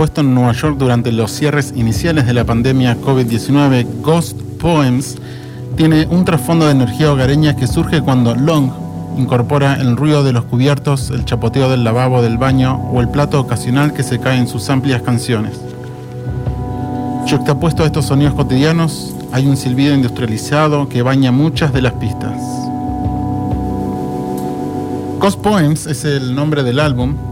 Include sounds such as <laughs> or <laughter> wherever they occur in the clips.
compuesto en Nueva York durante los cierres iniciales de la pandemia COVID-19, Ghost Poems tiene un trasfondo de energía hogareña que surge cuando Long incorpora el ruido de los cubiertos, el chapoteo del lavabo del baño o el plato ocasional que se cae en sus amplias canciones. Juxtapuesto a estos sonidos cotidianos, hay un silbido industrializado que baña muchas de las pistas. Ghost Poems es el nombre del álbum.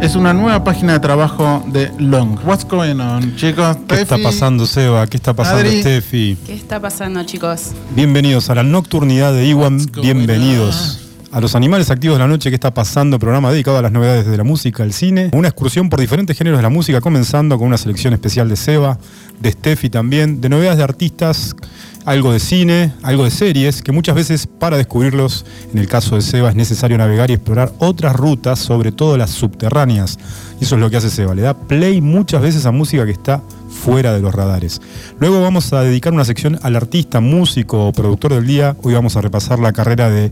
Es una nueva página de trabajo de Long. What's going on, chicos? ¿Qué está pasando, Seba? ¿Qué está pasando, Adri. Steffi? ¿Qué está pasando, chicos? Bienvenidos a la nocturnidad de Iwan. Bienvenidos a los animales activos de la noche. ¿Qué está pasando? Programa dedicado a las novedades de la música, el cine. Una excursión por diferentes géneros de la música, comenzando con una selección especial de Seba, de Steffi también, de novedades de artistas, algo de cine, algo de series, que muchas veces para descubrirlos, en el caso de Seba, es necesario navegar y explorar otras rutas, sobre todo las subterráneas. Y eso es lo que hace Seba. Le da play muchas veces a música que está fuera de los radares. Luego vamos a dedicar una sección al artista, músico o productor del día. Hoy vamos a repasar la carrera de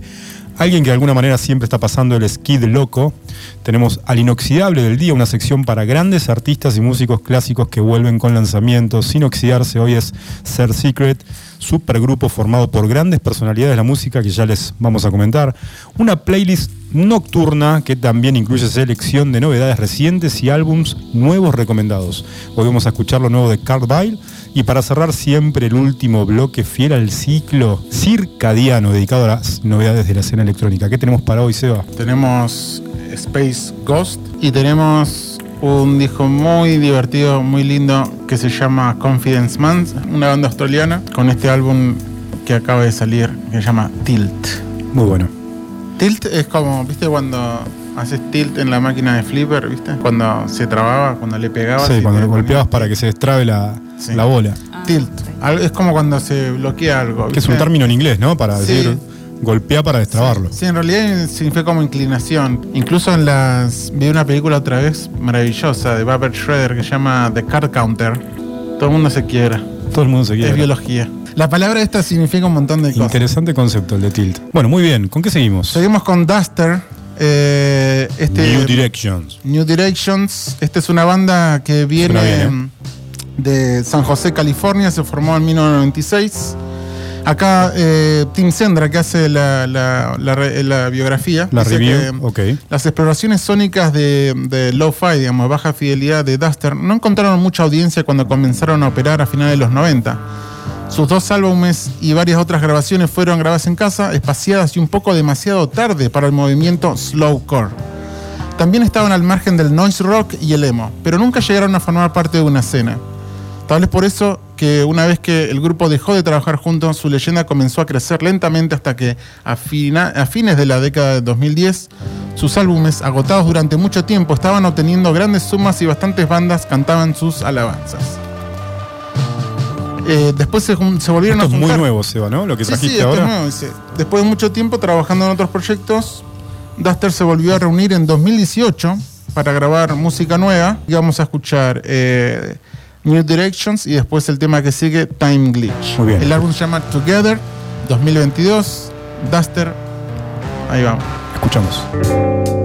alguien que de alguna manera siempre está pasando el skid loco. Tenemos al inoxidable del día, una sección para grandes artistas y músicos clásicos que vuelven con lanzamientos sin oxidarse. Hoy es Ser Secret, supergrupo formado por grandes personalidades de la música que ya les vamos a comentar. Una playlist nocturna que también incluye selección de novedades recientes y álbums nuevos recomendados. Hoy vamos a escuchar lo nuevo de Carville y para cerrar siempre el último bloque fiel al ciclo circadiano dedicado a las novedades de la escena electrónica. ¿Qué tenemos para hoy, Seba? Tenemos Space Ghost y tenemos un disco muy divertido, muy lindo que se llama Confidence Man, una banda australiana con este álbum que acaba de salir que se llama Tilt. Muy bueno. Tilt es como, ¿viste cuando haces tilt en la máquina de flipper, ¿viste? Cuando se trababa, cuando le pegabas. Sí, cuando lo golpeabas para que se destrabe la, Sí. la bola. Ah, Tilt. Es como cuando se bloquea algo. Que es un término en inglés, ¿no? Para Sí. decir golpea para destrabarlo. Sí, en realidad significa como inclinación. Incluso en las. Vi una película otra vez maravillosa de Babette Schroeder que se llama The Card Counter. Todo el mundo se quiebra. Todo el mundo se Es quiere. biología. La palabra esta significa un montón de cosas. Interesante concepto el de Tilt. Bueno, muy bien. ¿Con qué seguimos? Seguimos con Duster. eh, este, New Directions. New Directions. Esta es una banda que viene bien, de San José, California. Se formó en 1996. Acá eh, Tim Sendra, que hace la, la- la re- la biografía. La dice review. que. Las exploraciones sónicas de, de low-fi, digamos, baja fidelidad de Duster, no encontraron mucha audiencia cuando comenzaron a operar a finales de los 90. Sus dos álbumes y varias otras grabaciones fueron grabadas en casa, espaciadas y un poco demasiado tarde para el movimiento slowcore. También estaban al margen del noise rock y el emo, pero nunca llegaron a formar parte de una escena. Tal vez por eso que una vez que el grupo dejó de trabajar juntos, su leyenda comenzó a crecer lentamente hasta que a, fina- a fines de la década de 2010, sus álbumes, agotados durante mucho tiempo, estaban obteniendo grandes sumas y bastantes bandas cantaban sus alabanzas. Eh, después se, volvieron Esto es a muy juntar. nuevo, Seba, ¿no? Lo que Sí, sí, trajiste esto es ahora. nuevo. Después de mucho tiempo trabajando en otros proyectos, Duster se volvió a reunir en 2018 para grabar música nueva. Y vamos a escuchar eh, New Directions y después el tema que sigue, Time Glitch. Muy bien. El álbum se llama Together 2022. Duster, ahí vamos. Escuchamos.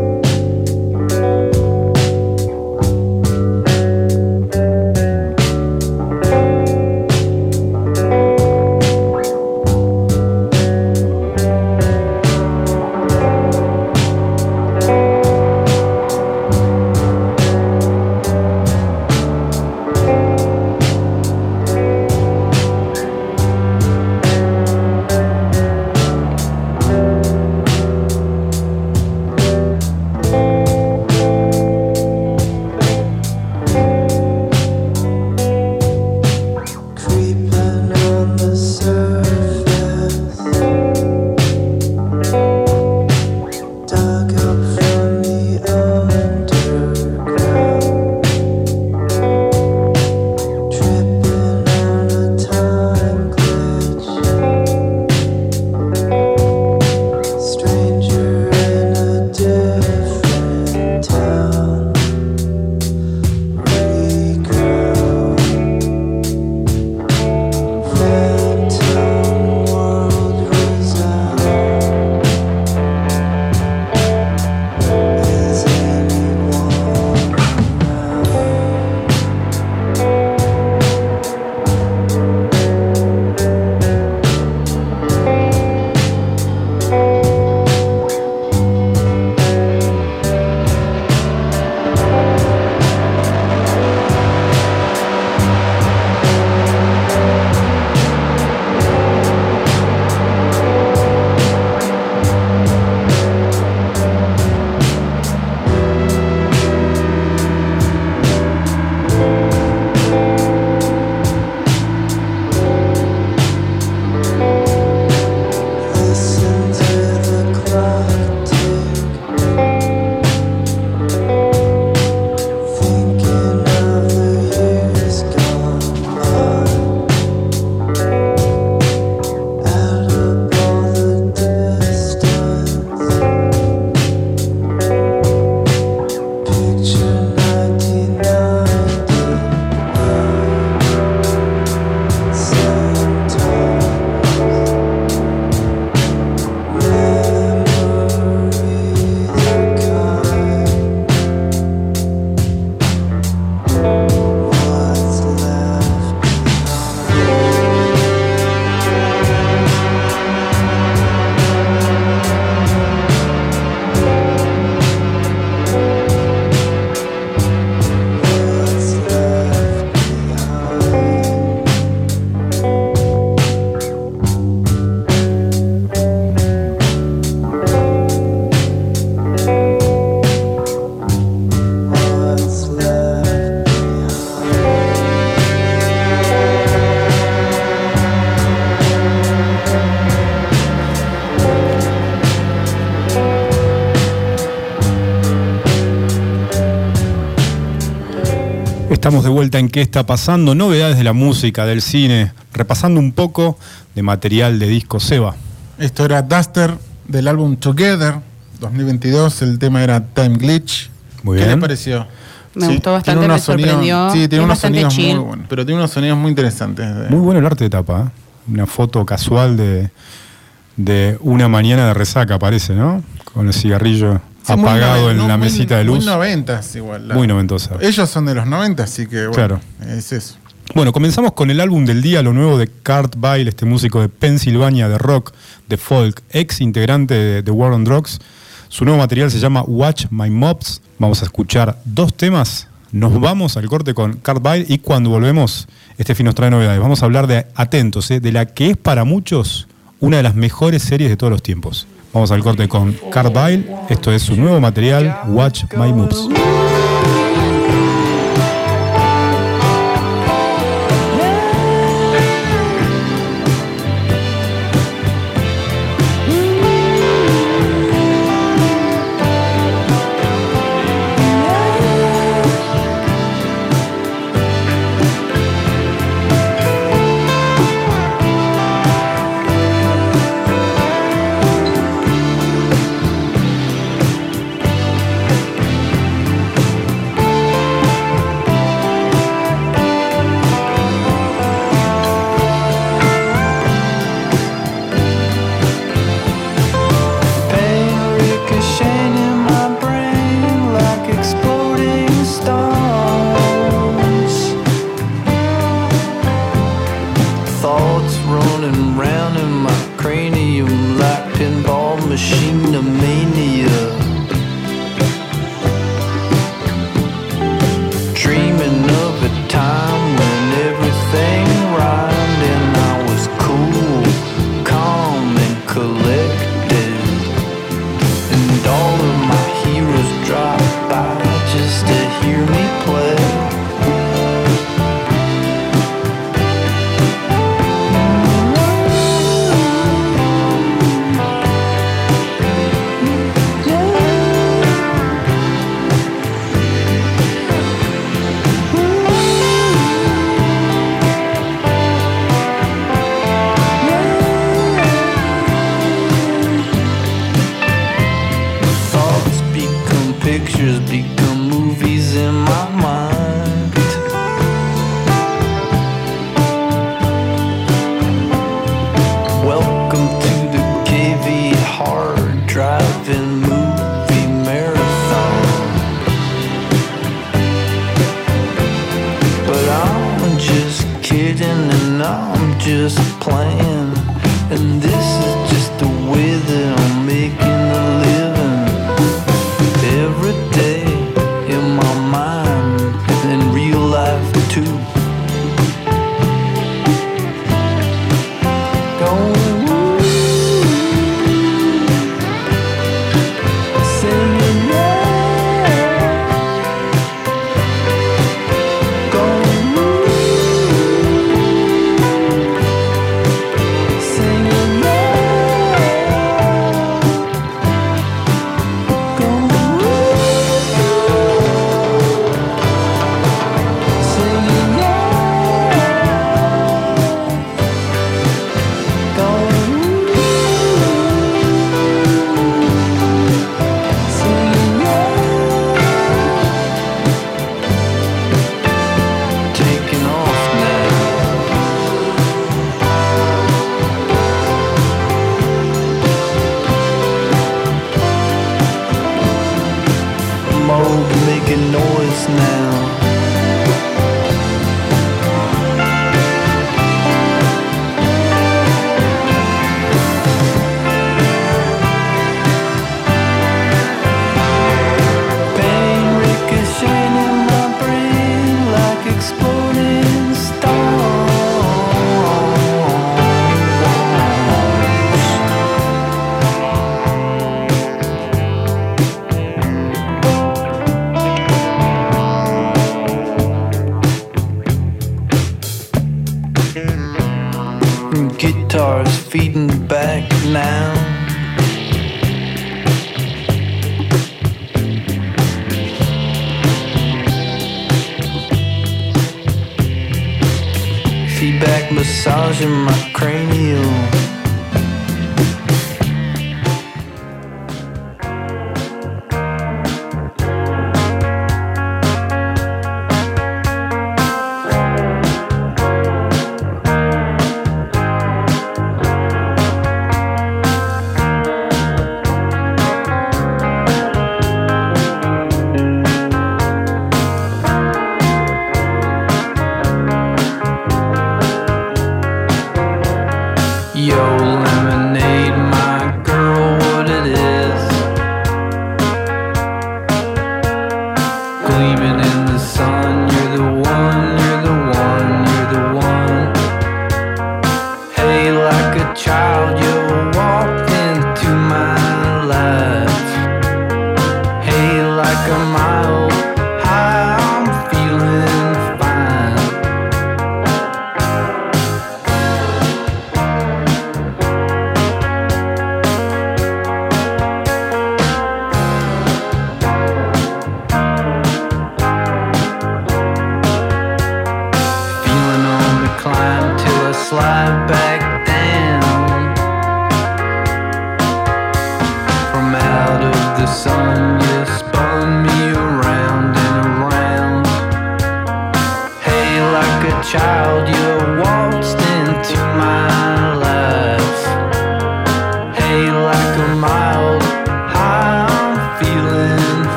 Estamos de vuelta en qué está pasando, novedades de la música, del cine, repasando un poco de material de disco Seba. Esto era Duster del álbum Together 2022, el tema era Time Glitch. Muy ¿Qué bien. le pareció? Me gustó bastante, me sonidos- sorprendió. Sí, tiene Es unos bastante sonidos chill. muy buenos, pero tiene unos sonidos muy interesantes. de- Muy bueno el arte de tapa, ¿eh? una foto casual de, de una mañana de resaca, parece, ¿no? Con el cigarrillo Sí, apagado noven- en no, la muy- mesita de luz. Muy noventas igual. la- Muy noventosa. Ellos son de los 90, así que bueno, Claro. es eso. Bueno, comenzamos con el álbum del día, lo nuevo de Kurt Vile, este músico de Pensilvania, de rock, de folk, ex integrante de, de War on Drugs. Su nuevo material se llama Watch My Mobs. Vamos a escuchar dos temas. Nos vamos al corte con Kurt Vile y cuando volvemos, este fin nos trae novedades. Vamos a hablar de Atentos, ¿eh? de la que es para muchos una de las mejores series de todos los tiempos. Vamos al corte con Kurt Vile. Esto es su nuevo material, Watch My Moves.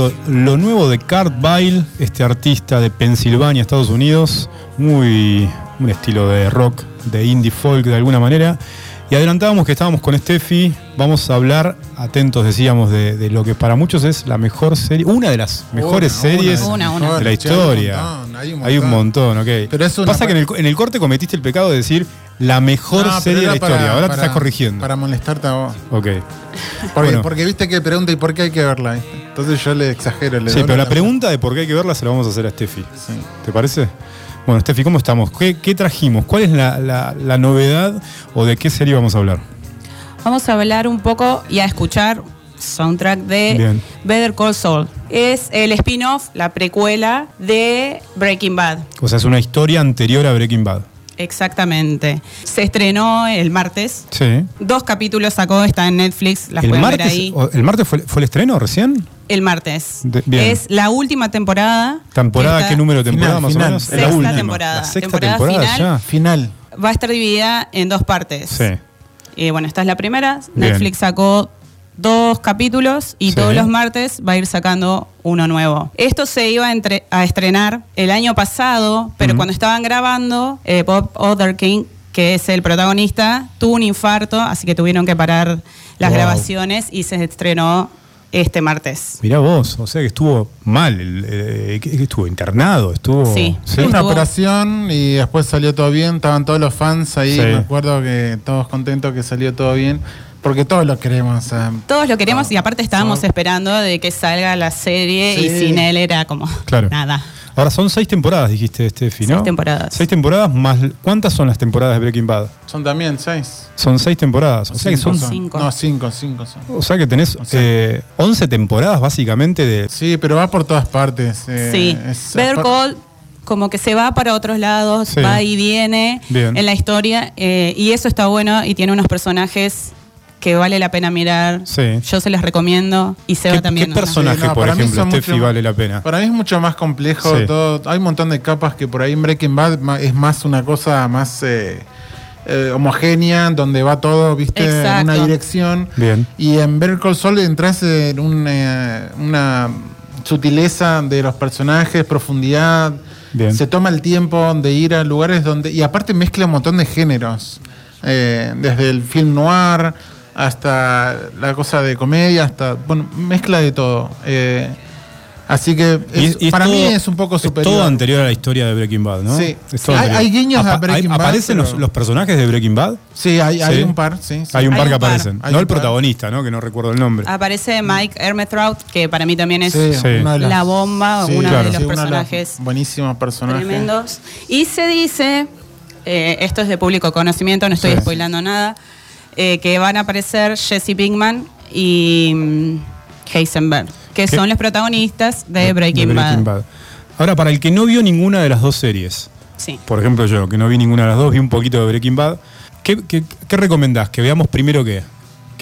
Escuchando lo nuevo de Kurt Vile, este artista de Pensilvania, Estados Unidos, muy un estilo de rock, de indie folk de alguna manera. Y adelantábamos que estábamos con Steffi, vamos a hablar, atentos decíamos, de, de lo que para muchos es la mejor serie, una de las mejores Una, series Una, una. de la Sí, hay un historia. montón, hay un Hay un montón. ok. Pero Pasa que en el, pa- en el corte cometiste el pecado de decir la mejor No, serie de la historia. para- Ahora te para- estás corrigiendo. Para molestarte a vos. Ok. Porque, Bueno. porque viste que pregunta y por qué hay que verla. Entonces yo le exagero. Le Sí, pero la la- pregunta de por qué hay que verla se la vamos a hacer a Steffi. Sí. ¿Te parece? Bueno, Steffi, ¿cómo estamos? ¿Qué, qué trajimos? ¿Cuál es la, la- la novedad o de qué serie vamos a hablar? vamos a hablar un poco y a escuchar soundtrack de Bien. Better Call Saul. Es el spin-off, la precuela de Breaking Bad. O sea, es una historia anterior a Breaking Bad. Exactamente. Se estrenó el martes. Sí. Dos capítulos sacó, está en Netflix, las ver ahí. ¿El martes fue, fue el estreno recién? El martes. De- bien. Es la última temporada. ¿Temporada? ¿Qué número de temporada Final, más final. o menos? Sexta la última. temporada. La sexta Temporada temporada, final. ya. Final. Va a estar dividida en dos partes. Sí. Y bueno, esta es la primera. Bien. Netflix sacó dos capítulos y Sí. todos los martes va a ir sacando uno nuevo. Esto se iba a, entre- a estrenar el año pasado, pero cuando estaban grabando, eh, Bob Otherking, que es el protagonista, tuvo un infarto, así que tuvieron que parar las Wow. grabaciones y se estrenó este martes. Mirá vos, o sea que estuvo mal, eh, que, estuvo internado, estuvo... Sí. Fue una operación y después salió todo bien. Estaban todos los fans ahí. Sí. Me acuerdo que todos contentos que salió todo bien. Porque todos lo queremos. sea, Todos lo queremos y aparte estábamos esperando de que salga la serie y sin él era como Claro. nada. Ahora son seis temporadas, dijiste, Steffi, ¿no? Seis temporadas. Seis temporadas más... ¿Cuántas son las temporadas de Breaking Bad? son también seis. Son seis temporadas. O sea que son... Cinco. No, cinco, cinco son. O sea que tenés O sea- eh, 11 temporadas básicamente de... Sí, pero va por todas partes. eh, Sí, es- Better Call como que se va para otros lados, Sí. va y viene Bien. en la historia eh, y eso está bueno y tiene unos personajes que vale la pena mirar. Sí. Yo se los recomiendo y se ¿Qué- va también. qué personaje, por para mí ejemplo, Steffi, mucho- vale la pena. Para mí es mucho más complejo. Sí. Todo, hay un montón de capas que por ahí en Breaking Bad es más una cosa más eh, eh, homogénea, donde va todo, viste, en una dirección. Bien. Y en Better Call Saul entras en eh, una sutileza de los personajes, profundidad. Bien. Se toma el tiempo de ir a lugares donde. Y aparte mezcla un montón de géneros. eh, desde el film noir hasta la cosa de comedia, hasta. Bueno, mezcla de todo. Eh, así que Y es- y es para todo- mí es un poco es superior. todo anterior a la historia de Breaking Bad, ¿no? Sí. Es todo Hay- guiños a Breaking Bad, ¿Aparecen los, pero- los personajes de Breaking Bad? Sí, hay, hay Sí. un par. Sí, sí. Hay un Hay par que un par. aparecen. Hay no el par. protagonista, ¿no? Que no recuerdo el nombre. Aparece Mike Ermetrout, que para mí también es Sí, Sí. una de las- la bomba, Sí, uno claro. de los personajes buenísimos personajes. tremendos. Y se dice, eh, esto es de público conocimiento, no estoy Sí. spoilando nada, eh, que van a aparecer Jesse Pinkman y mm, Heisenberg, que ¿Qué? son los protagonistas de De Breaking, Bad. Ahora, para el que no vio ninguna de las dos series, Sí. por ejemplo yo, que no vi ninguna de las dos, vi un poquito de Breaking Bad, ¿qué, qué, qué recomendás? ¿Que veamos primero qué?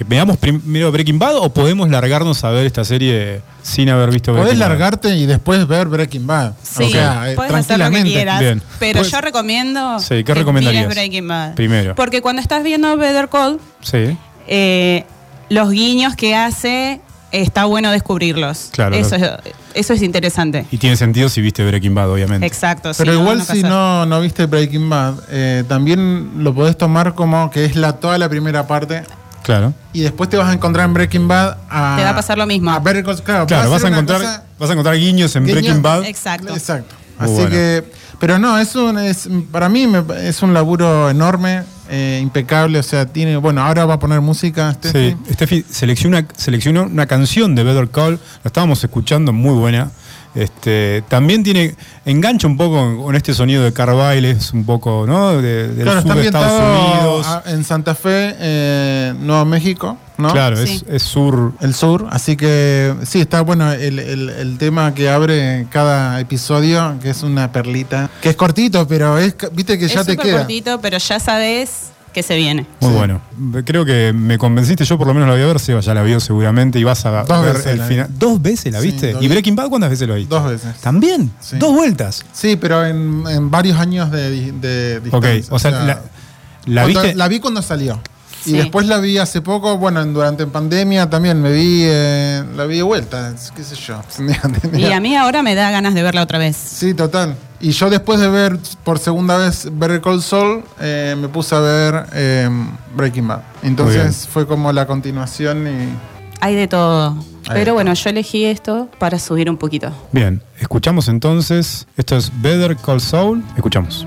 ¿Que veamos primero Breaking Bad o podemos largarnos a ver esta serie sin haber visto Podés Breaking Bad? largarte y después ver Breaking Bad. Sí, o sea, eh, puedes hacer lo que quieras, Bien. pero Pues- yo recomiendo Sí, ¿qué que Breaking Bad. Primero. Porque cuando estás viendo Better Call, Sí. eh, los guiños que hace, está bueno descubrirlos. Claro, Eso, es, eso es interesante. Y tiene sentido si viste Breaking Bad, obviamente. Exacto. Pero sí, igual no, si no, no viste Breaking Bad, eh, también lo podés tomar como que es la, toda la primera parte Claro. y después te vas a encontrar en Breaking Bad a... Te va a pasar lo mismo. A Better Call- claro, Claro, va vas a, encontrar, cosa- vas a encontrar guiños en Guiños- Breaking Bad. Exacto. Exacto. Así bueno. que, pero no, es un, es, para mí me- es un laburo enorme, eh, impecable, o sea, tiene, bueno, ahora va a poner música, Steffi. Sí, Steffi selecciona, seleccionó una canción de Better Call, la estábamos escuchando, muy buena. Este, también tiene, engancha un poco con, este sonido de Carville, es un poco, ¿no? De- del Claro, sur está de Estados Unidos. a- en Santa Fe, eh, Nuevo México, ¿no? Claro, Sí. es, es sur. El sur, así que sí, está bueno el, el- el tema que abre cada episodio, que es una perlita, que es cortito, pero es, viste que Es ya te queda. cortito, pero ya sabes que se viene. Muy Sí. bueno. Creo que me convenciste, yo por lo menos la voy a ver, Seba ya la vio seguramente y vas a Dos ver veces el final. ¿Dos veces la viste? ¿Y. Breaking Bad cuántas veces lo viste? Dos veces. ¿También? Sí. ¿Dos vueltas? Sí, pero en, en varios años de, de Ok, distancia. o sea, la, la viste... la vi cuando salió. Sí. Y después la vi hace poco, bueno, en- durante pandemia también me vi, eh, la vi de vuelta, qué sé yo. <laughs> Y a mí ahora me da ganas de verla otra vez. Sí, total. Y yo después de ver por segunda vez Better Call Saul, eh, me puse a ver eh, Breaking Bad. Entonces fue como la continuación y... Hay de todo. Hay Pero de bueno, yo elegí esto para subir un poquito. Bien, escuchamos entonces. Esto es Better Call Saul. Escuchamos.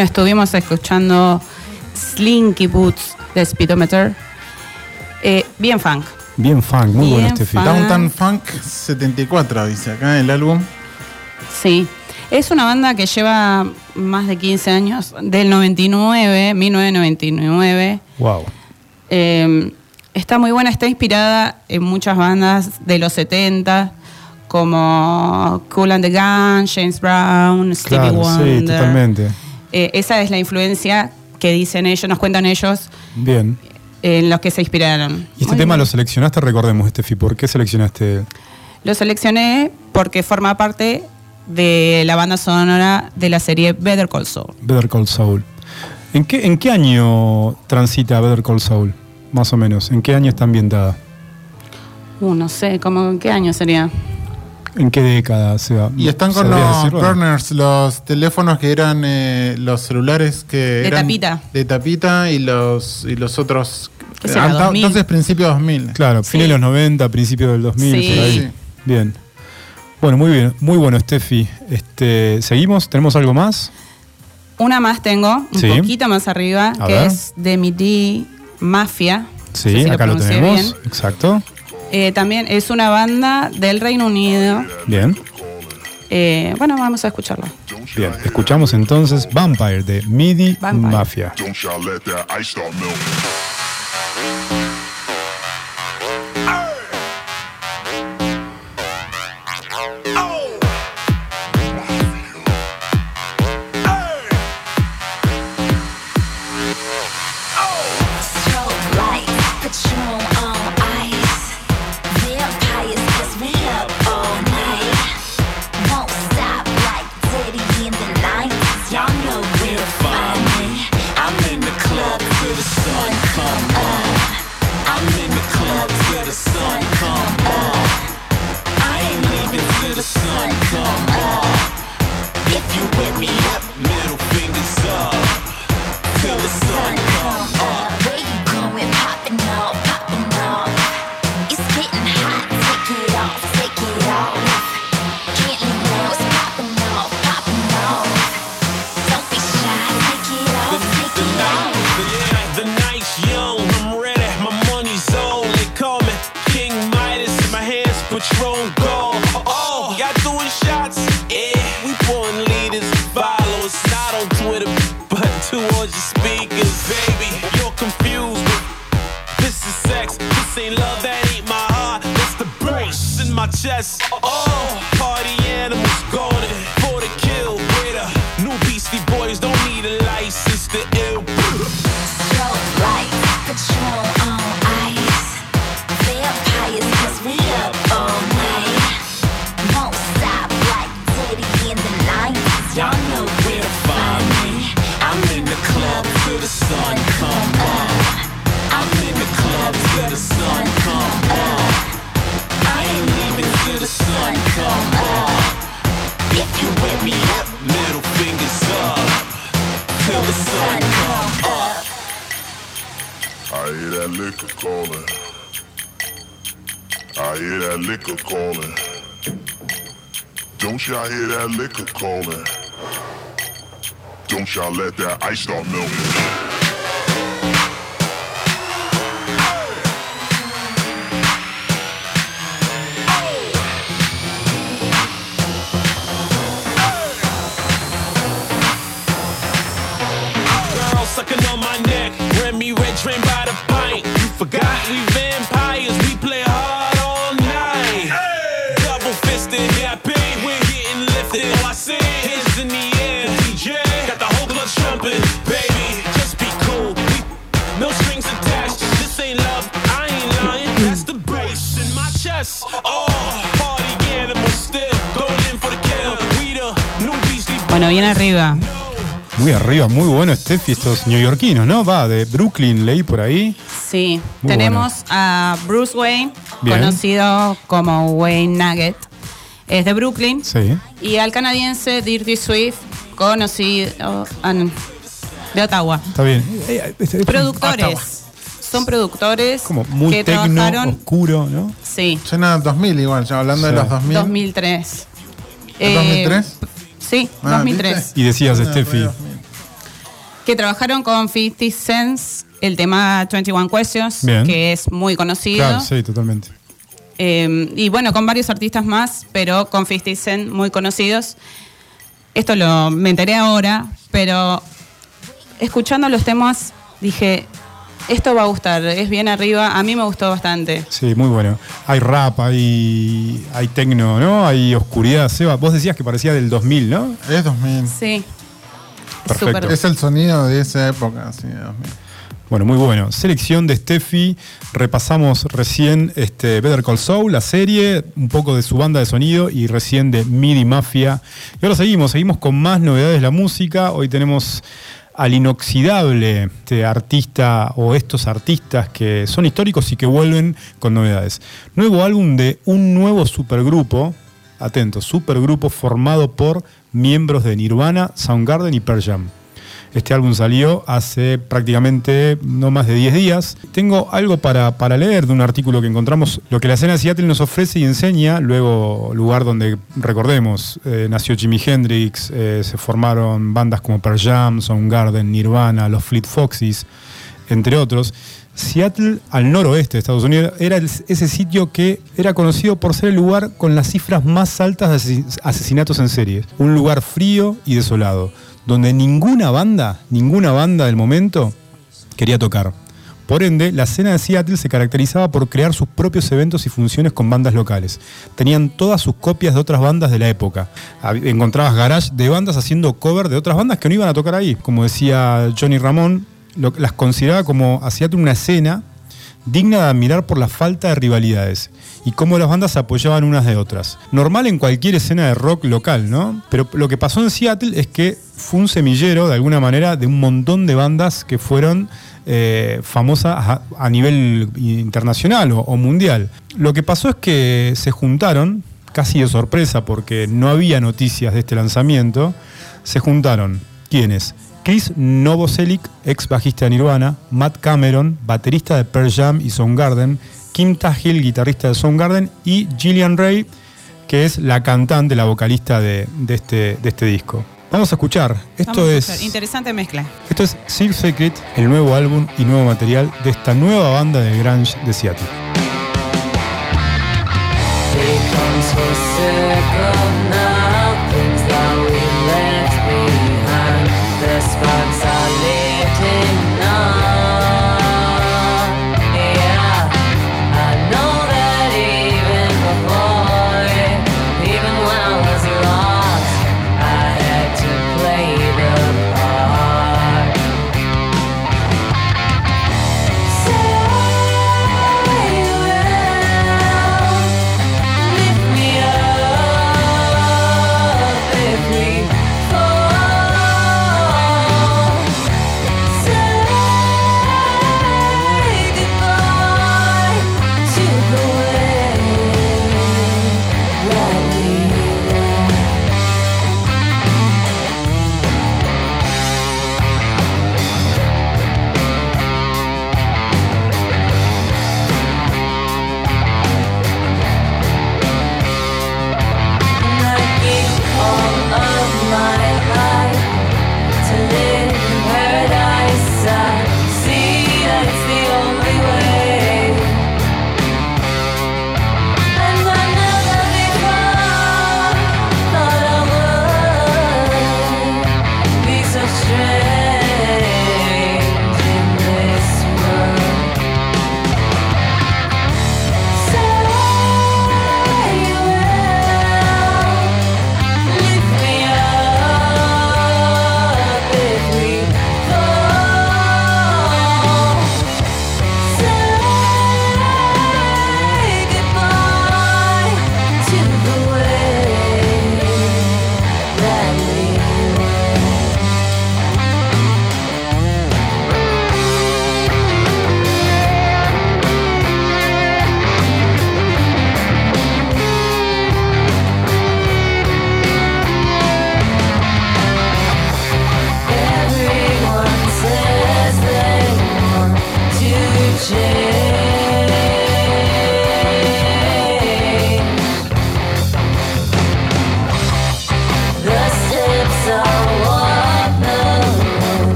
Bueno, estuvimos escuchando Slinky Boots de Speedometer. Eh, bien funk. Bien funk, muy bueno este funk. film. Downtown Funk 74, dice acá el álbum. Sí. Es una banda que lleva más de 15 años, del 99, 1999. Wow. Eh, está muy buena, está inspirada en muchas bandas de los 70, como Cool and the Gun, James Brown, Stevie Claro, sí, Wonder. totalmente. Eh, esa es la influencia que dicen ellos, nos cuentan ellos, Bien. en los que se inspiraron. Y este Muy tema bien. lo seleccionaste, recordemos, Estefi. ¿Por qué seleccionaste? Lo seleccioné porque forma parte de la banda sonora de la serie Better Call Saul. Better Call Saul. ¿En qué, ¿En qué año transita Better Call Saul? Más o menos. ¿En qué año está ambientada? Uh, no sé, ¿cómo, ¿en qué año sería? ¿En qué década se va? Y están con ¿Sabrías los burners, los teléfonos que eran eh, los celulares que De eran tapita. de tapita y los y los otros ¿Qué será, 2000? entonces principios 2000. Claro, Sí. fines de los 90, principios del 2000, Sí. por ahí. Sí. Bien. Bueno, muy bien, muy bueno, Steffi. Este, ¿Seguimos? ¿Tenemos algo más? Una más tengo, un Sí. poquito más arriba, A que ver. es de Midi Mafia. Sí, No sé si acá lo tenemos. bien. Exacto. Eh, también es una banda del Reino Unido. Bien. Eh, bueno, vamos a escucharla. Bien. Escuchamos entonces Vampire de MIDI Vampire. Mafia. stop me. Bien arriba. Muy arriba, muy bueno, Steffi, estos neoyorquinos, ¿no? Va, de Brooklyn, leí por ahí. Sí, Muy tenemos a Bruce Wayne, Bien. conocido como Wayne Nugget. Es de Brooklyn. Sí. Y al canadiense Dirty Swift, conocido an- de Ottawa. Está bien. Eh, eh, Productores. Son productores Como muy que tecno, trabajaron. oscuro, ¿no? Sí, Suena 2000 igual, ya hablando de los 2000. 2003. ¿Es 2003? Sí, Ah, 2003. ¿viste? Y decías, Suena Steffi. re 2000. Que trabajaron con 50 Cents, el tema 21 Questions, Bien. que es muy conocido. Claro, sí, totalmente. Eh, y bueno, con varios artistas más, pero con 50 Cent muy conocidos. Esto lo me enteré ahora, pero escuchando los temas dije, esto va a gustar, es bien arriba, a mí me gustó bastante. Sí, muy bueno. Hay rap, hay, hay tecno, ¿no? Hay oscuridad. Seba, vos decías que parecía del 2000, ¿no? Es 2000. Sí. Perfecto. Es el sonido de esa época, sí, de 2000. Bueno, muy bueno. Selección de Steffi. Repasamos recién este, Better Call Saul, la serie, un poco de su banda de sonido y recién de MIDI Mafia. Y ahora seguimos, seguimos con más novedades de la música. Hoy tenemos al inoxidable este, artista o estos artistas que son históricos y que vuelven con novedades. Nuevo álbum de un nuevo supergrupo, atentos, supergrupo formado por miembros de Nirvana, Soundgarden y Pearl Jam. Este álbum salió hace prácticamente no más de 10 días. Tengo algo para, para leer de un artículo que encontramos, lo que la escena de Seattle nos ofrece y enseña, luego lugar donde, recordemos, eh, nació Jimi Hendrix, eh, se formaron bandas como Pearl Jam, Soundgarden, Nirvana, los Fleet Foxes, entre otros. Seattle, al noroeste de Estados Unidos, era ese sitio que era conocido por ser el lugar con las cifras más altas de asesin- asesinatos en serie. Un lugar frío y desolado, donde ninguna banda, ninguna banda del momento quería tocar. Por ende, la escena de Seattle se caracterizaba por crear sus propios eventos y funciones con bandas locales. Tenían todas sus copias de otras bandas de la época. Encontrabas garage de bandas haciendo cover de otras bandas que no iban a tocar ahí. Como decía Johnny Ramón, lo- las consideraba como a Seattle una escena digna de admirar por la falta de rivalidades y cómo las bandas apoyaban unas de otras. Normal en cualquier escena de rock local, ¿no? Pero lo que pasó en Seattle es que fue un semillero, de alguna manera, de un montón de bandas que fueron eh, famosas a, a nivel internacional o, o mundial. Lo que pasó es que se juntaron, casi de sorpresa porque no había noticias de este lanzamiento, se juntaron, ¿quiénes? Chris Novoselic, ex bajista de Nirvana, Matt Cameron, baterista de Pearl Jam y Soundgarden, Kim Tahill, guitarrista de Soundgarden, y Gillian Ray, que es la cantante, la vocalista de, de este, de este disco. Vamos a escuchar. Esto Vamos a es, escuchar. Interesante mezcla. esto es Silk Secret, el nuevo álbum y nuevo material de esta nueva banda de grunge de Seattle.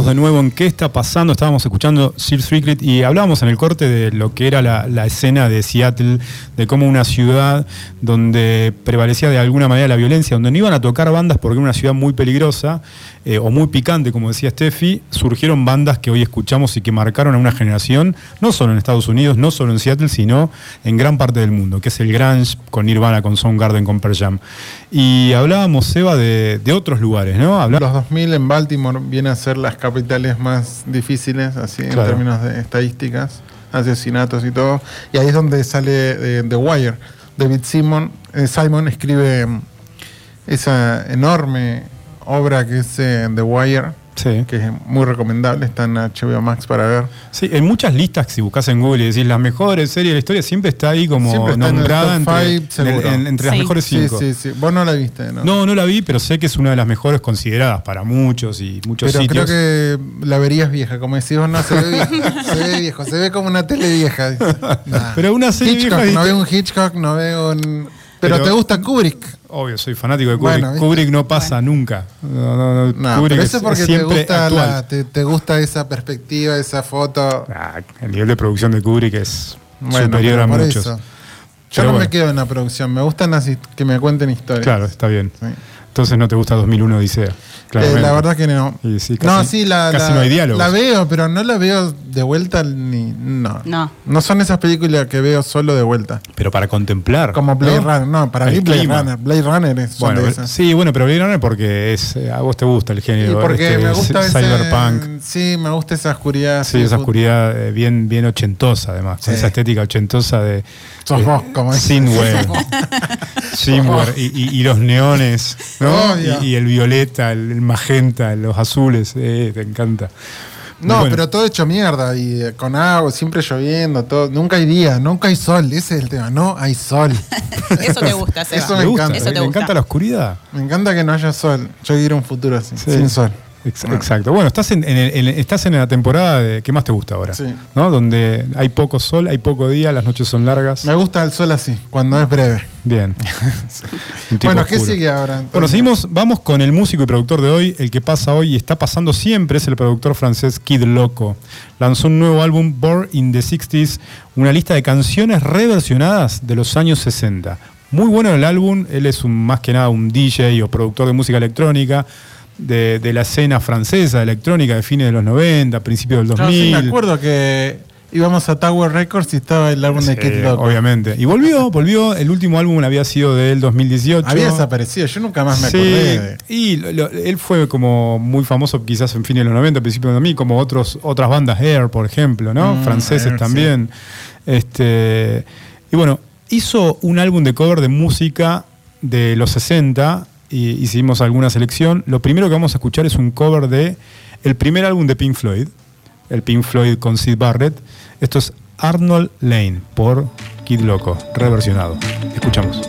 De nuevo en qué está pasando. Estábamos escuchando Sir Strickland y hablábamos en el corte de lo que era la, la escena de Seattle, de cómo una ciudad donde prevalecía de alguna manera la violencia, donde no iban a tocar bandas porque era una ciudad muy peligrosa eh, o muy picante, como decía Steffi, surgieron bandas que hoy escuchamos y que marcaron a una generación, no solo en Estados Unidos, no solo en Seattle, sino en gran parte del mundo, que es el grunge con Nirvana, con Soundgarden, con Pearl Jam. Y hablábamos, Seba, de, de otros lugares, ¿no? Los 2000 en Baltimore viene a ser las capitales más difíciles, así Claro. en términos de estadísticas, asesinatos y todo. Y ahí es donde sale eh, The Wire. David Simon, eh, Simon escribe mm, esa enorme obra que es eh, The Wire, Sí. que es muy recomendable, está en HBO Max para ver. Sí, en muchas listas que si buscas en Google y decís las mejores series de la historia, siempre está ahí como está nombrada entre, five, en- en- entre las Sí. mejores Sí, cinco. sí, sí. Vos no la viste, ¿no? No, no la vi, pero sé que es una de las mejores consideradas para muchos y muchos Pero sitios. creo que la verías vieja, como decís vos, no se ve viejo, <laughs> se ve viejo, se ve como una tele vieja. Nah. <laughs> Pero una serie Hitchcock, vieja, no veo un Hitchcock, no veo un... Pero, Pero- te gusta Kubrick. Obvio, soy fanático de Kubrick. Kubrick no pasa nunca. No, no, no, No, Kubrick pero eso es porque te gusta, la- te, te gusta esa perspectiva, esa foto. Ah, el nivel de producción de Kubrick es Bueno, superior a muchos. eso. Yo Pero no bueno. me quedo en la producción, me gustan las que me cuenten historias. Claro, está bien. Sí. Entonces no te gusta 2001 Odisea. Eh, la verdad que no. Y sí, no, casi- sí, la, casi la- no hay diálogos. la veo, pero no la veo de vuelta ni. No. No. No son esas películas que veo solo de vuelta. Pero para contemplar. Como Blade ¿no? Runner. No, para El mí Blade clima. Runner. Blade Runner es Bueno, de esas. sí, bueno, pero Blade Runner porque es, eh, a vos te gusta el Y género. porque este, me gusta ese, cyberpunk. Sí, me gusta esa oscuridad. Sí, esa oscuridad eh, bien, bien ochentosa, además, Sí. esa estética ochentosa de. Sos vos, como. Sinware. Sinware <laughs> y, y- y los neones, ¿no? Y, y el violeta, el, el magenta, los azules, eh, te encanta. No, Bueno, pero todo hecho mierda y eh, con agua, siempre lloviendo, todo. Nunca hay día, nunca hay sol. Ese es el tema. No hay sol. <laughs> Eso te gusta, <laughs> Seba. Eso ¿Le me gusta? encanta. Eso te ¿Le gusta. encanta la oscuridad? Me encanta que no haya sol. Yo quiero un futuro así, Sí. sin sol. Ex- Exacto. Bueno, estás en, en en- estás en la temporada de ¿qué más te gusta ahora? Sí. ¿No? Donde hay poco sol, hay poco día, las noches son largas. Me gusta el sol así, cuando es breve. Bien. <laughs> Bueno, ¿qué oscuro. sigue ahora? entonces? Bueno, seguimos, vamos con el músico y productor de hoy, el que pasa hoy y está pasando siempre, es el productor francés Kid Loco. Lanzó un nuevo álbum, Born in the 60s, una lista de canciones reversionadas de los años 60. Muy bueno el álbum, él es un, más que nada un DJ o productor de música electrónica, de, de la escena francesa de electrónica de fines de los 90, principios del Yo 2000. sí me acuerdo que íbamos a Tower Records y estaba el álbum de Kid Loco. obviamente. Y volvió, volvió, el último álbum había sido del 2018. Había desaparecido, yo nunca más me Sí, acordé de. y lo- lo- él fue como muy famoso quizás en fines de los 90, principios de 2000, como otros, otras bandas, Air, por ejemplo, ¿no? Mm, Franceses Air, también. Este, y bueno, hizo un álbum de cover de música de los 60 y hicimos alguna selección. Lo primero que vamos a escuchar es un cover de el primer álbum de Pink Floyd, el Pink Floyd con Sid Barrett. Esto es Arnold Lane por Kid Loco, reversionado. Escuchamos.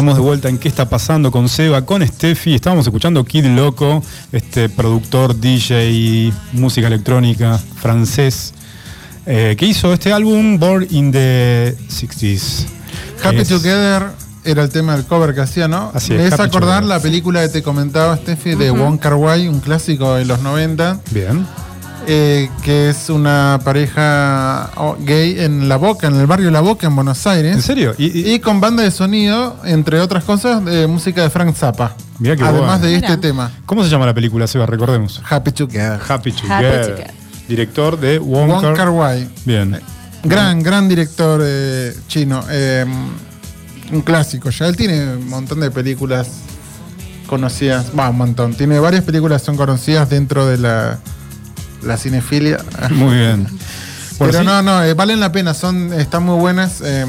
Estamos de vuelta en qué está pasando con Seba, con Steffi. Estábamos escuchando Kid Loco, este productor, DJ, música electrónica francés, eh, que hizo este álbum Born in the 60s. Happy. Together era el tema del cover que hacía, ¿no? Así es. acordar la película que te comentaba Steffi de uh -huh. Un clásico de los 90. Bien eh, que es una pareja oh, gay en La Boca, en el barrio La Boca, en Buenos Aires. ¿En serio? Y, y- Y con banda de sonido, entre otras cosas, de música de Frank Zappa. Mirá qué Además de Mira. este tema, ¿Cómo se llama la película, Seba? Recordemos. Happy Together. Happy Together. Together. Director de Wong Wong Kar- Wai. Bien. Gran, gran director eh, chino. eh, un clásico ya. Él tiene un montón de películas conocidas. Va, un montón. Tiene varias películas que son conocidas dentro de la, la cinefilia. <laughs> Muy bien. Pero sí, no, no, eh, valen la pena, son, están muy buenas eh,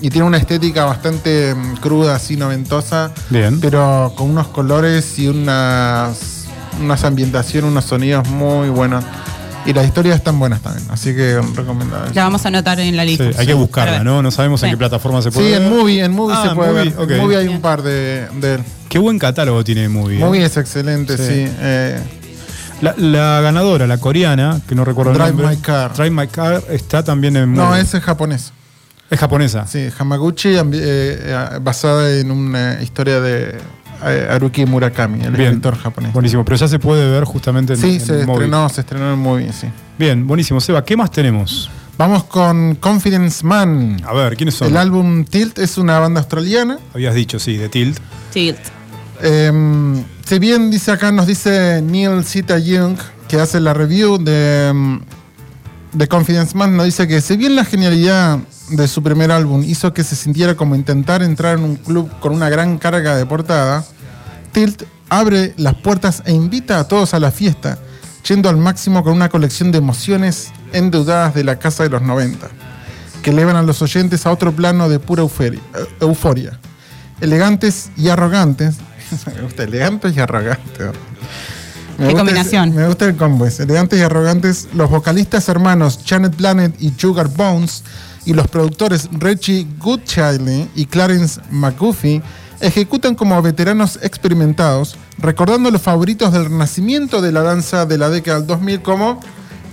y tienen una estética bastante mm, cruda, así noventosa, Bien. pero con unos colores y unas, unas ambientaciones, unos sonidos muy buenos. Y las historias están buenas también, así que recomendable. La vamos a anotar en la sí, lista. hay que buscarla. ¿no? No sabemos en Sí. qué plataforma se puede Sí, ver. en Movie, en Movie Ah, se puede Movie, ver. En Movie hay Bien. un par de, de él. Qué buen catálogo tiene Movie. ¿eh? Movie es excelente, Sí. sí. eh, La, la ganadora, la coreana, que no recuerdo Drive el nombre. My Car. Drive My Car está también en no, ese es japonés. Es japonesa. Sí, Hamaguchi, eh, eh, basada en una historia de eh, Haruki Murakami, el Bien. escritor japonés. Buenísimo, pero ya se puede ver justamente en, Sí, en se estrenó, se estrenó en Movie, sí. Bien, buenísimo. Seba, ¿qué más tenemos? Vamos con Confidence Man. A ver, ¿quiénes son? El álbum Tilt es una banda australiana. Habías dicho, sí, de Tilt. Tilt. Eh, si bien dice acá, nos dice Neil Sita Young, que hace la review de, mm, de Confidence Man, nos dice que si bien la genialidad de su primer álbum hizo que se sintiera como intentar entrar en un club con una gran carga de portada, Tilt abre las puertas e invita a todos a la fiesta, yendo al máximo con una colección de emociones endeudadas de la casa de los 90, que elevan a los oyentes a otro plano de pura euforia. Elegantes y arrogantes. Me gusta, elegantes y arrogantes. Me Qué combinación. me gusta el combo ese. Elegantes y arrogantes, los vocalistas hermanos Janet Planet y Sugar Bones y los productores Reggie Goodchild y Clarence McGuffey ejecutan como veteranos experimentados, recordando los favoritos del renacimiento de la danza de la década del 2000 como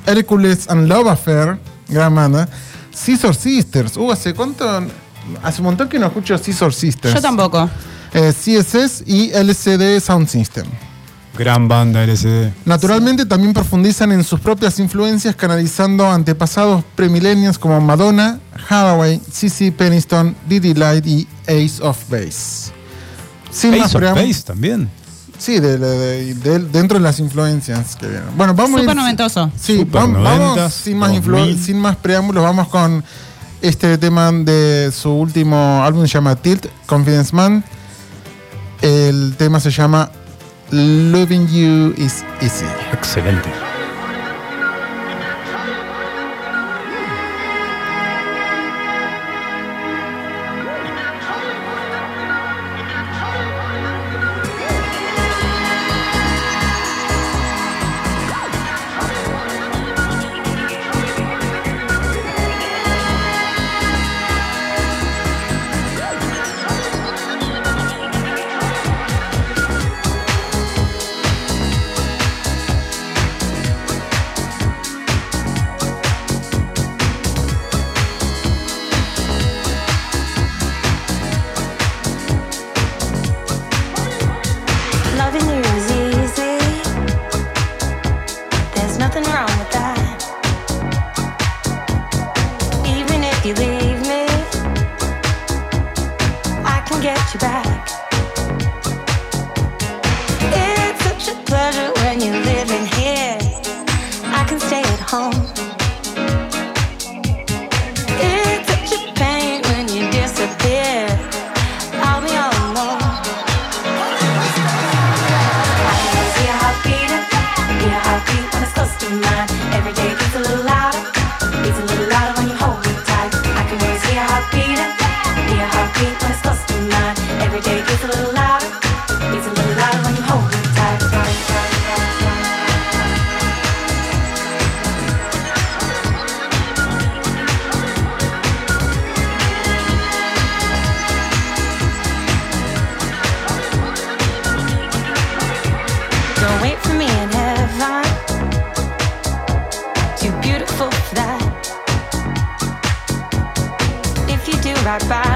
Hercules and Love Affair, gran banda, Scissor Sisters, uh, ¿hace cuánto? Hace un montón que no escucho Scissor Sisters. Yo tampoco. Eh, CSS y LCD Sound System. Gran banda LSD. Naturalmente también profundizan en sus propias influencias canalizando antepasados premilenios como Madonna, Hathaway, CC Peniston, Diddy Light y Ace of Base. Sin más Ace of preámbulo- Base también. Sí, de- de- de- de- dentro de las influencias que vienen. Bueno, vamos a Súper ir- noventoso. Sí, Super vam- vamos, 90s, sin, más influ- 2000. sin más preámbulos, vamos con este tema de su último álbum, se llama Tilt, Confidence Man. El tema se llama Loving You is Easy. Excelente. If you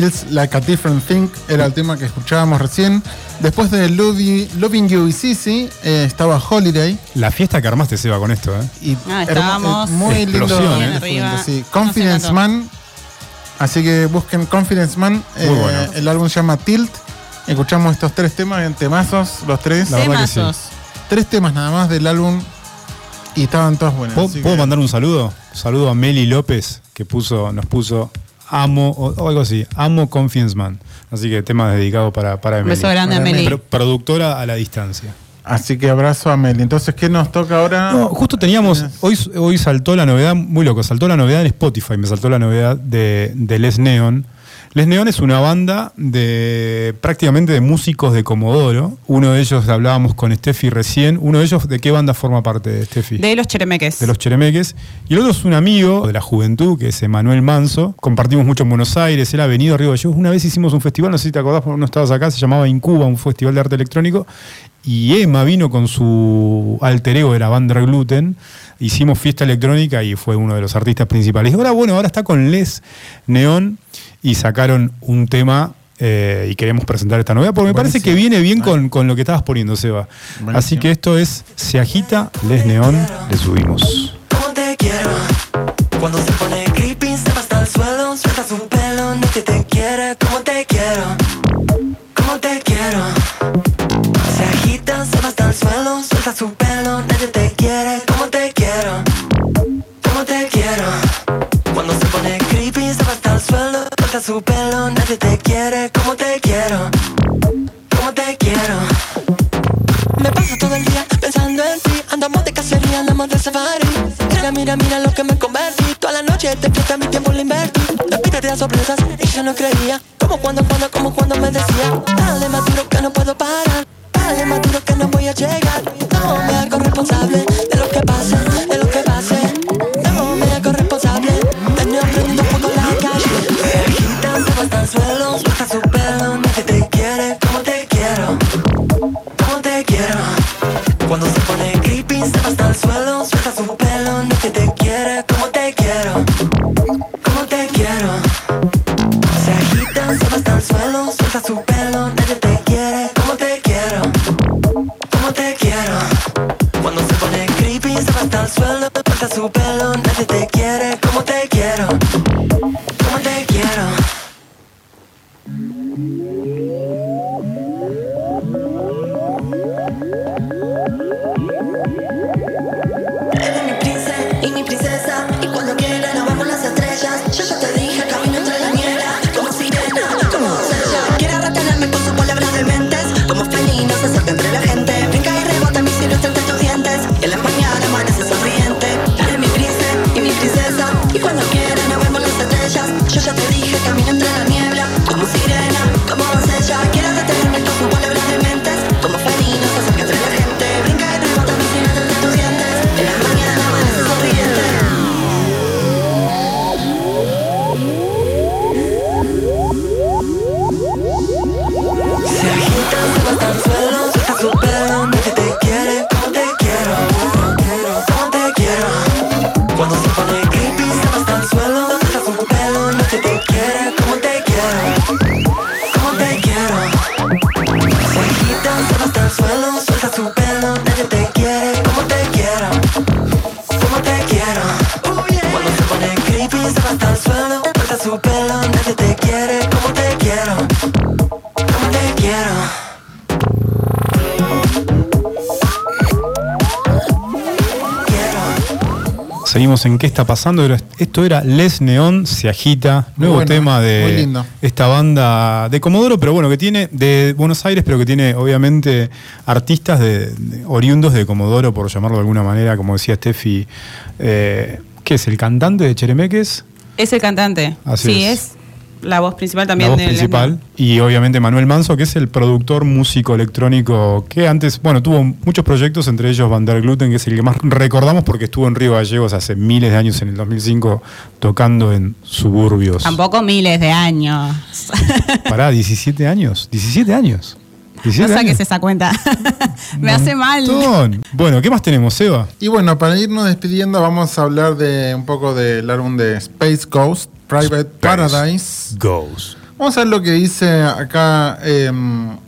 Feels Like a Different Thing era el tema que escuchábamos recién. Después de Loving, Loving You Is Easy eh, estaba Holiday. La fiesta que armaste, Seba, con esto, ¿eh? Y Ah, estábamos muy lindo. ¿eh? arriba. Sí. Confidence. Man. Así que busquen Confidence Man. Muy Eh, bueno. El álbum se llama Tilt. Escuchamos estos tres temas, en temazos, los tres. La verdad que sí. Tres temas nada más del álbum. Y estaban todos buenos. ¿Puedo, así puedo que- mandar un saludo? Saludo a Meli López, que puso, nos puso Amo, o, o algo así, Amo Confidence Man. Así que tema dedicado para, para Un Emily. beso grande Para. Pro- productora a la distancia. Así que abrazo a Meli. Entonces, ¿qué nos toca ahora? No, justo teníamos, hoy, hoy saltó la novedad, muy loco, saltó la novedad en Spotify, me saltó la novedad de, de Les Neon. Les Neon es una banda de prácticamente de músicos de Comodoro. Uno de ellos hablábamos con Steffi recién. Uno de ellos, ¿de qué banda forma parte de Steffi? De los cheremeques. de los Cheremeques. Y el otro es un amigo de la juventud, que es Emanuel Manso. Compartimos mucho en Buenos Aires, él ha venido a Río Gallegos. Una vez hicimos un festival, no sé si te acordás, no estabas acá, se llamaba Incuba, un festival de arte electrónico. Y Emma vino con su alter ego de la banda Gluten. Hicimos fiesta electrónica y fue uno de los artistas principales. Y ahora, bueno, ahora está con Les Neón y sacaron un tema eh, y queremos presentar esta novedad porque me parece que viene bien con, con lo que estabas poniendo, Seba. Buenísimo. Así que esto es Se Agita, Les Neón, le subimos. Como te quiero Cuando se pone creepy se va hasta el suelo Sueltas un pelo, su pelo, nadie te quiere Como te quiero Como te quiero. Me paso todo el día pensando en ti Andamos de cacería, andamos de safari. Mira, mira, mira lo que me convertí. Toda la noche te fiesta, mi tiempo lo invertí. La vida te da sorpresas y yo no creía. Como cuando, cuando, como cuando me decía Dale más duro que no puedo parar Dale más duro que no voy a llegar No me hago responsable de lo En qué está pasando. Era- Esto era Les Neón se agita, nuevo Bueno, tema de esta banda de Comodoro, pero bueno, que tiene de Buenos Aires, pero que tiene obviamente artistas de, de- oriundos de Comodoro, por llamarlo de alguna manera, como decía Steffi. Eh, ¿Qué es? ¿El cantante de Cheremeques? Es el cantante. Así sí, es. es. La voz principal también la voz de principal. Y obviamente Manuel Manso, que es el productor músico electrónico que antes, bueno, tuvo muchos proyectos, entre ellos Van der Gluten, que es el que más recordamos porque estuvo en Río Gallegos hace miles de años, en el 2005, tocando en suburbios. Tampoco miles de años. <laughs> Pará, 17 años. 17 años. No 17 saques años. esa cuenta. <laughs> Me hace mal. Bueno, ¿qué más tenemos, Eva? Y bueno, para irnos despidiendo, vamos a hablar de un poco del álbum de Space Ghost, Private Paradise. Goes. Vamos a ver lo que dice acá em,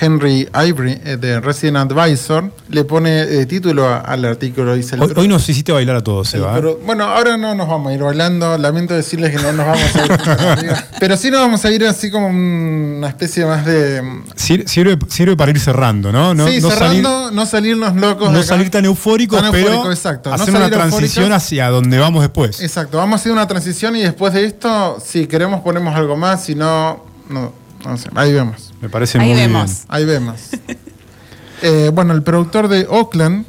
Henry Ivory eh, de Resident Advisor. Le pone eh, título a- al artículo. Dice Hoy, hoy nos hiciste bailar a todos, Seba. ¿eh? pro- bueno, ahora no nos vamos a ir bailando. Lamento decirles que no nos vamos a ir. <laughs> Pero sí nos vamos a ir así como una especie más de. Sir- Sirve, sirve para ir cerrando, ¿no? No, sí, no cerrando, salir, no salirnos locos. no acá. salir tan eufóricos, Tan pero eufórico, exacto. No hacer una transición hacia donde vamos después. Exacto, vamos a hacer una transición y después de esto, si queremos ponemos algo más, si no, no, no sé, ahí vemos. Me parece Ahí muy vemos. bien. Ahí vemos. <laughs> Eh, bueno, el productor de Oakland,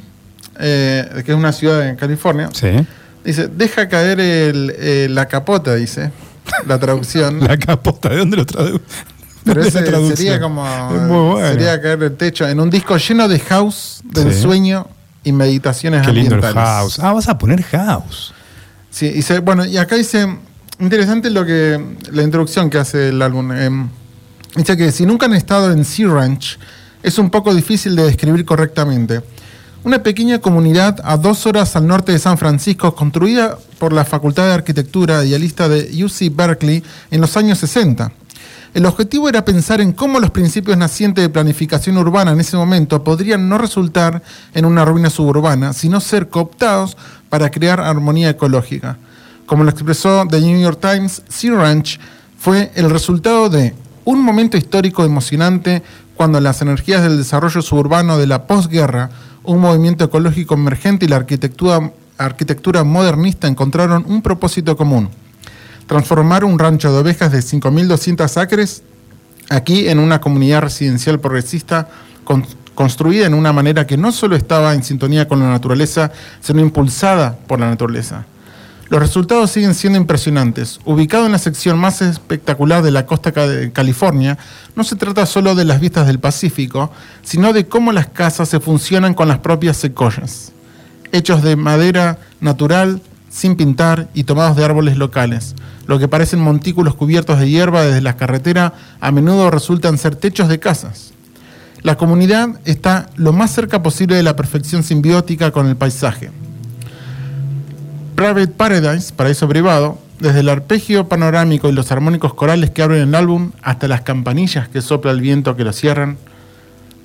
eh, que es una ciudad en California, Sí. dice, deja caer el, eh, la capota, dice, la traducción. <laughs> La capota, ¿de dónde lo traduce? <laughs> Pero ese sería como, bueno. sería caer el techo, en un disco lleno de house, del Sí. sueño y meditaciones Qué lindo el ambientales. house. Ah, vas a poner house. Sí, y se- bueno, y acá dice, interesante lo que, la introducción que hace el álbum. em, dice que si nunca han estado en Sea Ranch, es un poco difícil de describir correctamente. Una pequeña comunidad a dos horas al norte de San Francisco, construida por la Facultad de Arquitectura idealista de UC Berkeley en los años 60. El objetivo era pensar en cómo los principios nacientes de planificación urbana en ese momento podrían no resultar en una ruina suburbana, sino ser cooptados para crear armonía ecológica. Como lo expresó The New York Times, Sea Ranch fue el resultado de un momento histórico emocionante cuando las energías del desarrollo suburbano de la posguerra, un movimiento ecológico emergente y la arquitectura, modernista encontraron un propósito común transformar un rancho de ovejas de 5.200 acres aquí en una comunidad residencial progresista con- construida en una manera que no solo estaba en sintonía con la naturaleza, sino impulsada por la naturaleza. Los resultados siguen siendo impresionantes. Ubicado en la sección más espectacular de la costa de California, no se trata solo de las vistas del Pacífico, sino de cómo las casas se funcionan con las propias secoyas hechos de madera natural, sin pintar y tomados de árboles locales. Lo que parecen montículos cubiertos de hierba desde la carretera a menudo resultan ser techos de casas. La comunidad está lo más cerca posible de la perfección simbiótica con el paisaje. Private Paradise, paraíso privado, desde el arpegio panorámico y los armónicos corales que abren el álbum hasta las campanillas que sopla el viento que lo cierran,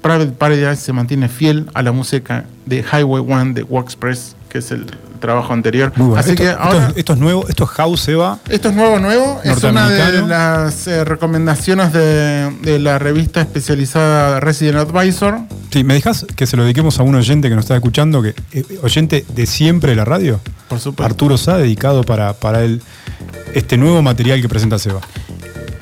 Private Paradise se mantiene fiel a la música de Highway One de Walkspress, que es el trabajo anterior. Muy bueno. Así esto, que esto ahora, es- esto es nuevo, esto es house, Seba. esto es nuevo, nuevo. Es una de las eh, recomendaciones de, de la revista especializada Resident Advisor. Sí, ¿me dejas que se lo dediquemos a un oyente que nos está escuchando, que eh, oyente de siempre de la radio? Por supuesto. Arturo Sá, dedicado para, para él este nuevo material que presenta Seba.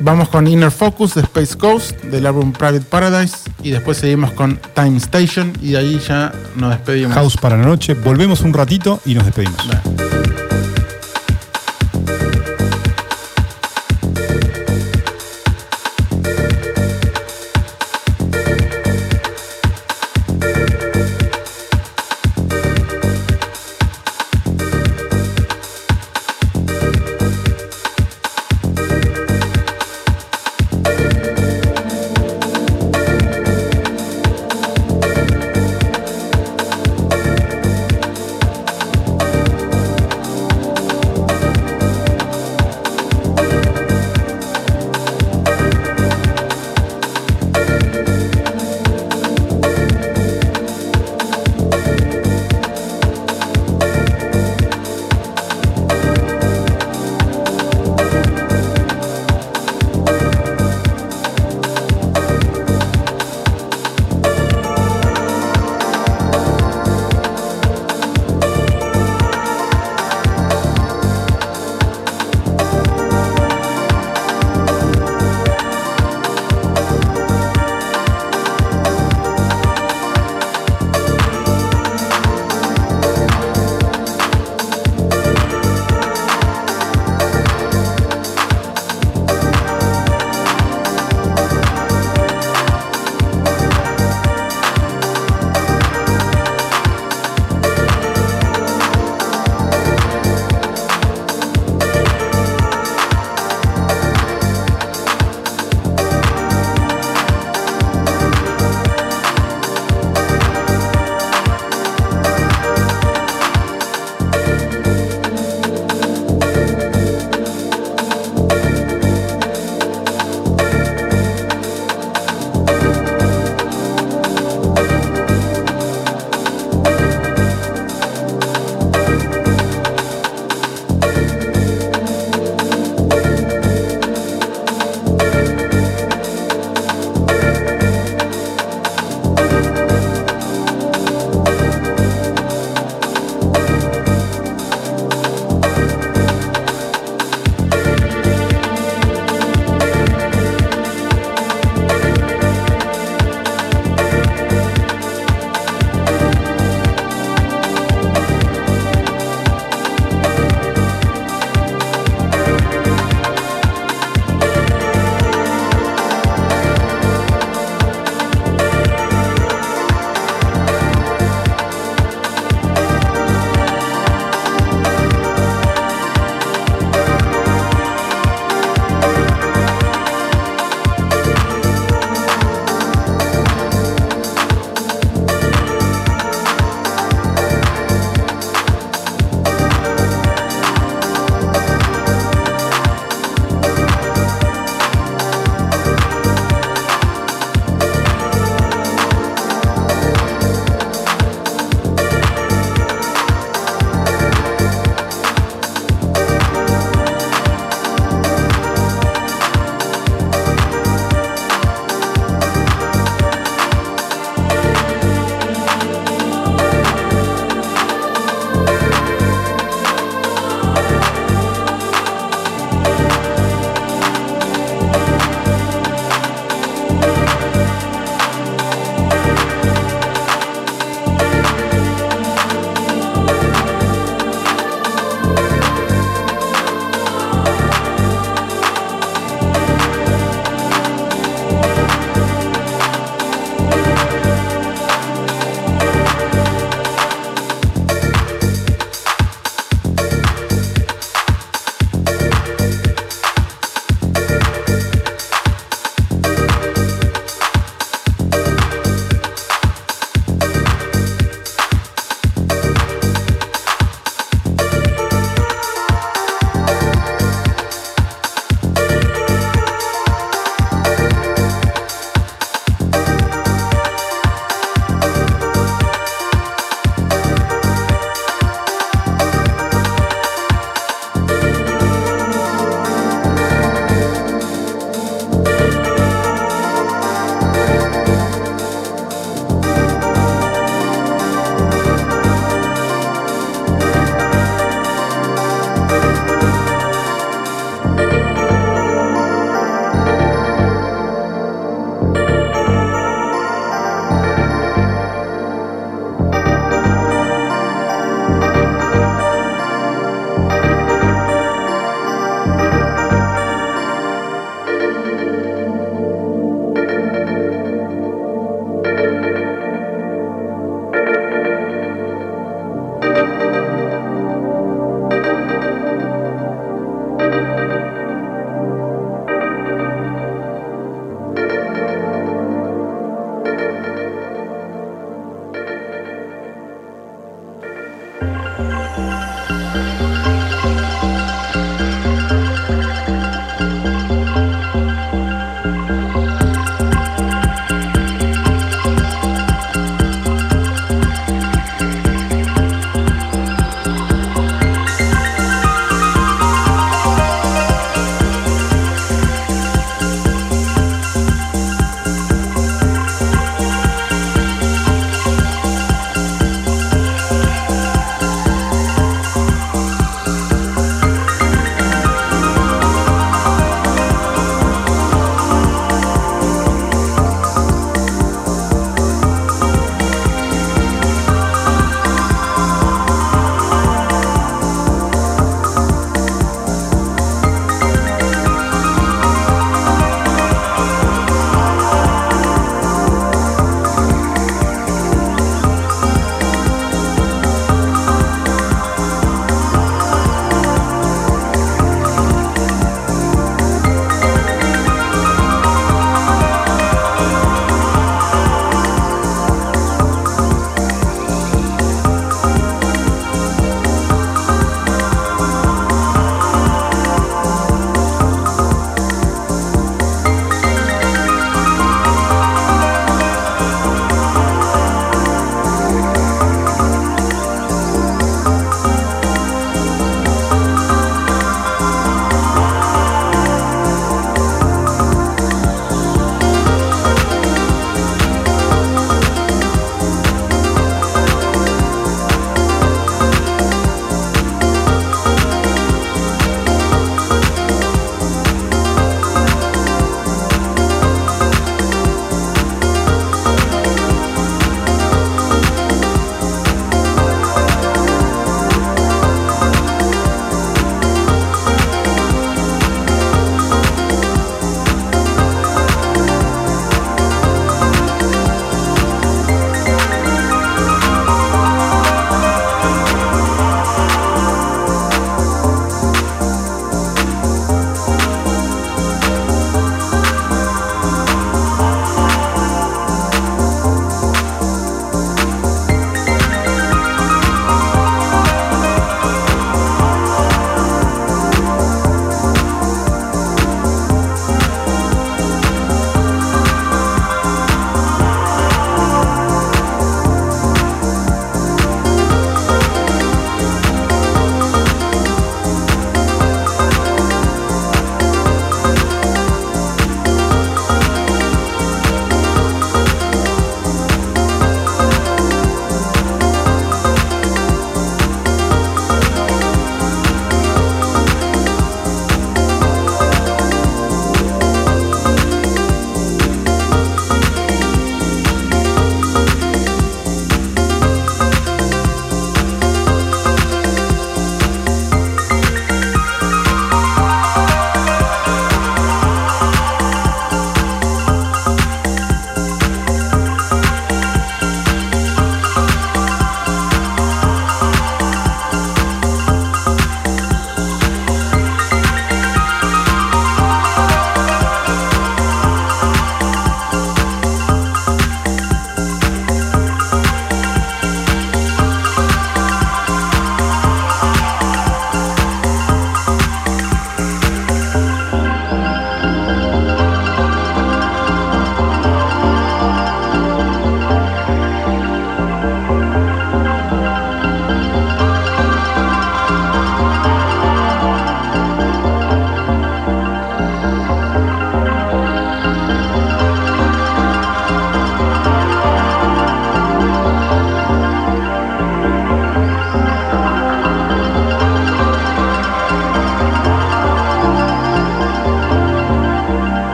Vamos con Inner Focus de Space Coast, del álbum Private Paradise, y después seguimos con Time Station, y de ahí ya nos despedimos. House para la noche. Volvemos un ratito y nos despedimos.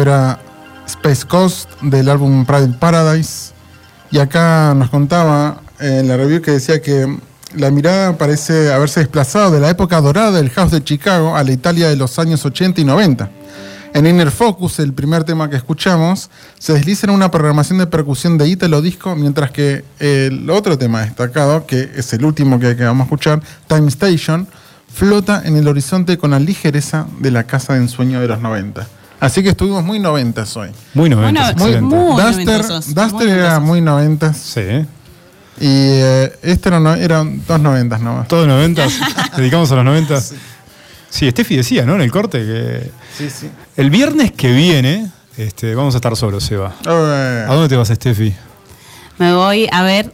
Era Space Coast del álbum Private Paradise. Y acá nos contaba en la review que decía que la mirada parece haberse desplazado de la época dorada del house de Chicago a la Italia de los años 80 y 90. En Inner Focus, el primer tema que escuchamos, se desliza en una programación de percusión de Italo Disco, mientras que el otro tema destacado, que es el último que vamos a escuchar, Time Station, flota en el horizonte con la ligereza de la casa de ensueño de los 90. Así que estuvimos muy 90 hoy. Muy 90, Bueno, excelente. muy Duster, noventosos, Duster muy era muy 90 Sí. y eh, este era no- eran dos 90 nomás. Todo 90, <laughs> dedicamos a los 90. Sí, Steffi decía, ¿no? En el corte que Sí, sí. el viernes que viene este, vamos a estar solos, Seba. Eh, ¿A dónde te vas, Steffi? Me voy a ver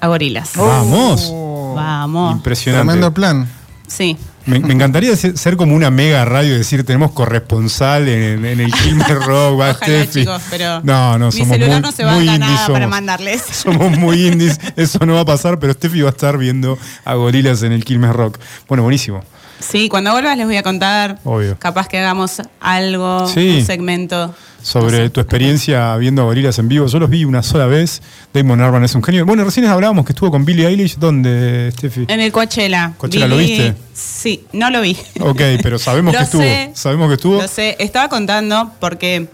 a gorilas. Vamos. oh, Vamos. Impresionante. Tremendo plan. Sí. Me, me encantaría ser, como una mega radio y decir tenemos corresponsal en, en el <laughs> Kilmer Rock, va Ojalá, Steffi. chicos, pero no, no, mi somos celular muy, no se va a nada para mandarles. <laughs> Somos muy indies, <laughs> eso no va a pasar, pero Steffi va a estar viendo a gorilas en el Quilmes Rock. Bueno, buenísimo. Sí, cuando vuelvas les voy a contar. Obvio. Capaz que hagamos algo, Sí. un segmento. Sobre No sé. tu experiencia viendo a gorilas en vivo. Yo los vi una sola vez. Damon Arban es un genio. Bueno, recién hablábamos que estuvo con Billie Eilish. ¿Dónde, Steffi? En el Coachella. Coachella, ¿lo viste? Sí, no lo vi. Ok, pero sabemos <laughs> que estuvo. sé. Sabemos que estuvo. Lo sé, estaba contando porque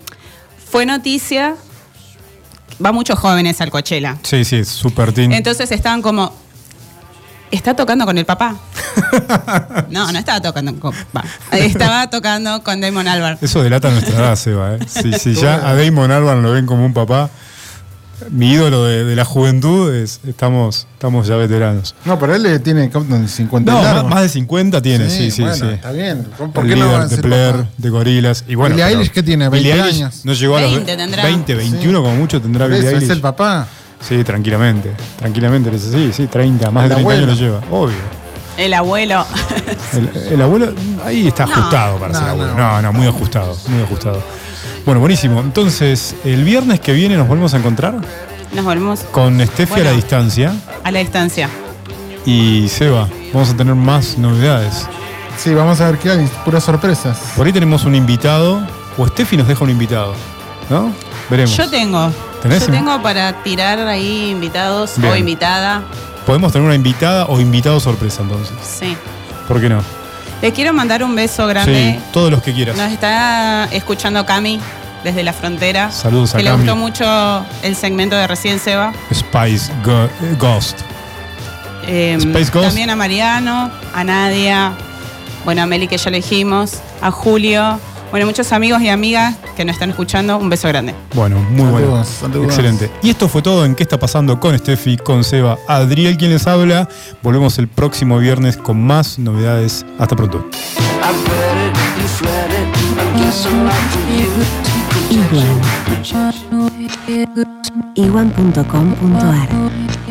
fue noticia. Va muchos jóvenes al Coachella. Sí, sí, super teen. Entonces estaban como. ¿Está tocando con el papá? <laughs> No, no estaba tocando con papá. Estaba tocando con Damon Albarn. Eso delata nuestra <laughs> edad, Seba. ¿eh? Si, si ya a Damon Albarn lo ven como un papá, mi ídolo de, de la juventud, es, estamos, estamos ya veteranos. No, pero él tiene Compton de 50 No, más, más de 50 tiene, sí, sí, bueno, sí. Está bien. ¿Por El qué no líder van a de Blair, papá? de Gorilas. Y bueno, Billie Eilish, ¿qué tiene? Billie 20 Eilish años. No llegó a los 20 tendrá. 20, 21 como mucho tendrá Billie es Eilish. el papá. Sí, tranquilamente. Tranquilamente. Sí, sí, 30, más de El 30 años lo lleva. Obvio. El abuelo. El, el abuelo, ahí está No. ajustado para No, ser abuelo. no. No, no, muy ajustado, muy ajustado. Bueno, buenísimo. Entonces, el viernes que viene nos volvemos a encontrar Nos volvemos con Steffi a la Bueno. distancia a la distancia. y Seba. Vamos a tener más novedades. Sí, vamos a ver qué hay. Puras sorpresas. Por ahí tenemos un invitado, o Steffi nos deja un invitado, ¿no? Veremos. Yo tengo. ¿Tenés? Yo tengo para tirar ahí invitados Bien. o invitada. Podemos tener una invitada o invitado sorpresa entonces. Sí. ¿Por qué no? Les quiero mandar un beso grande. Sí, todos los que quieras. Nos está escuchando Cami desde la frontera. Saludos a Que le gustó mucho el segmento de recién Seba. Spice Go- Ghost. Eh, Space Ghost. También a Mariano, a Nadia, bueno, a Meli que ya le dijimos, a Julio. Bueno, muchos amigos y amigas que nos están escuchando. Un beso grande. Bueno, muy bueno. Excelente. Y esto fue todo en qué está pasando con Steffi, con Seba, Adriel quien les habla. Volvemos el próximo viernes con más novedades. Hasta pronto. I